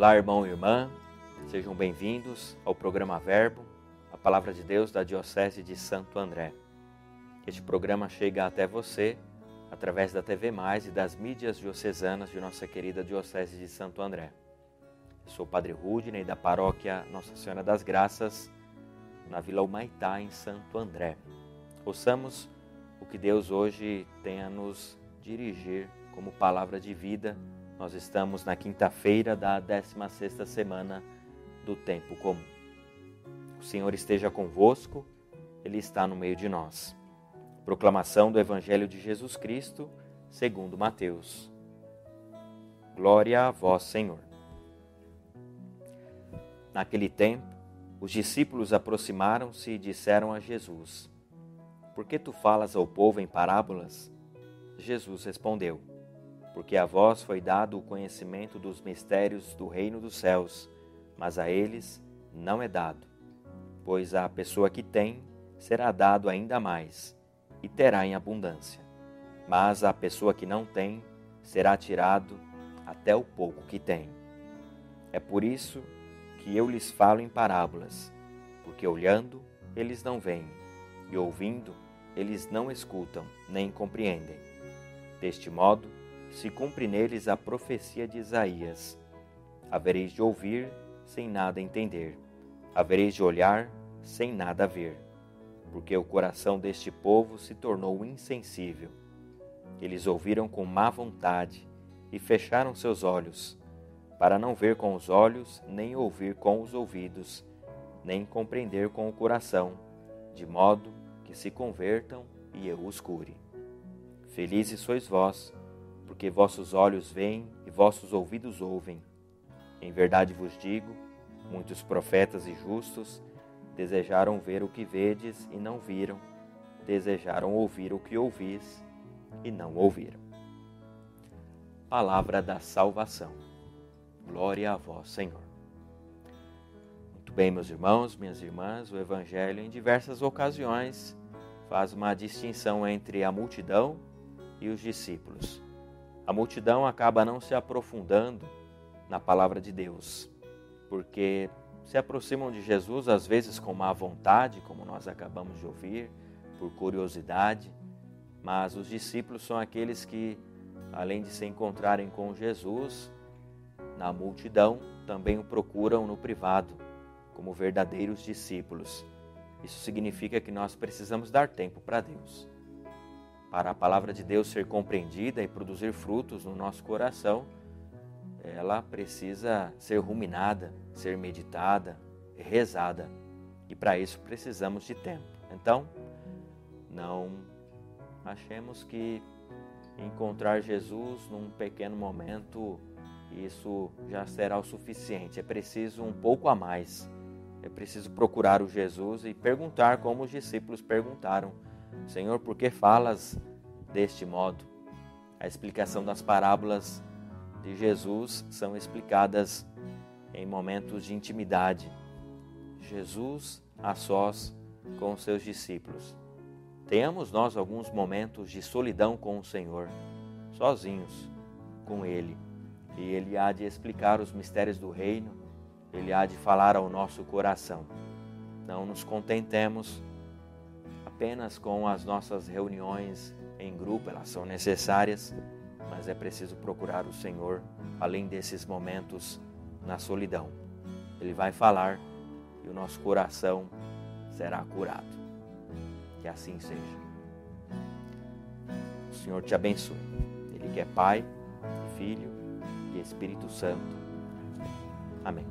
Olá, irmão e irmã, sejam bem-vindos ao programa Verbo, a palavra de Deus da Diocese de Santo André. Este programa chega até você através da TV Mais e das mídias diocesanas de nossa querida Diocese de Santo André. Eu sou o Padre Rudney da paróquia Nossa Senhora das Graças, na Vila Humaitá, em Santo André. Ouçamos o que Deus hoje tem a nos dirigir como palavra de vida nós estamos na quinta-feira da 16ª semana do tempo comum. O Senhor esteja convosco, ele está no meio de nós. Proclamação do Evangelho de Jesus Cristo, segundo Mateus. Glória a vós, Senhor. Naquele tempo, os discípulos aproximaram-se e disseram a Jesus: Por que tu falas ao povo em parábolas? Jesus respondeu: porque a vós foi dado o conhecimento dos mistérios do reino dos céus, mas a eles não é dado. Pois a pessoa que tem será dado ainda mais, e terá em abundância. Mas a pessoa que não tem será tirado até o pouco que tem. É por isso que eu lhes falo em parábolas, porque olhando eles não veem, e ouvindo eles não escutam nem compreendem. Deste modo, se cumpre neles a profecia de Isaías: Havereis de ouvir sem nada entender, havereis de olhar sem nada ver, porque o coração deste povo se tornou insensível. Eles ouviram com má vontade e fecharam seus olhos, para não ver com os olhos, nem ouvir com os ouvidos, nem compreender com o coração, de modo que se convertam e eu os cure. Felizes sois vós, porque vossos olhos veem e vossos ouvidos ouvem. Em verdade vos digo: muitos profetas e justos desejaram ver o que vedes e não viram, desejaram ouvir o que ouvis e não ouviram. Palavra da salvação. Glória a vós, Senhor. Muito bem, meus irmãos, minhas irmãs, o Evangelho, em diversas ocasiões, faz uma distinção entre a multidão e os discípulos a multidão acaba não se aprofundando na palavra de Deus, porque se aproximam de Jesus às vezes com má vontade, como nós acabamos de ouvir, por curiosidade, mas os discípulos são aqueles que, além de se encontrarem com Jesus na multidão, também o procuram no privado, como verdadeiros discípulos. Isso significa que nós precisamos dar tempo para Deus para a palavra de Deus ser compreendida e produzir frutos no nosso coração, ela precisa ser ruminada, ser meditada, rezada. E para isso precisamos de tempo. Então, não achemos que encontrar Jesus num pequeno momento isso já será o suficiente. É preciso um pouco a mais. É preciso procurar o Jesus e perguntar como os discípulos perguntaram Senhor, por que falas deste modo? A explicação das parábolas de Jesus são explicadas em momentos de intimidade. Jesus a sós com os seus discípulos. Tenhamos nós alguns momentos de solidão com o Senhor, sozinhos com Ele, e Ele há de explicar os mistérios do reino, Ele há de falar ao nosso coração. Não nos contentemos apenas com as nossas reuniões em grupo, elas são necessárias, mas é preciso procurar o Senhor além desses momentos na solidão. Ele vai falar e o nosso coração será curado. Que assim seja. O Senhor te abençoe. Ele que é Pai, Filho e Espírito Santo. Amém.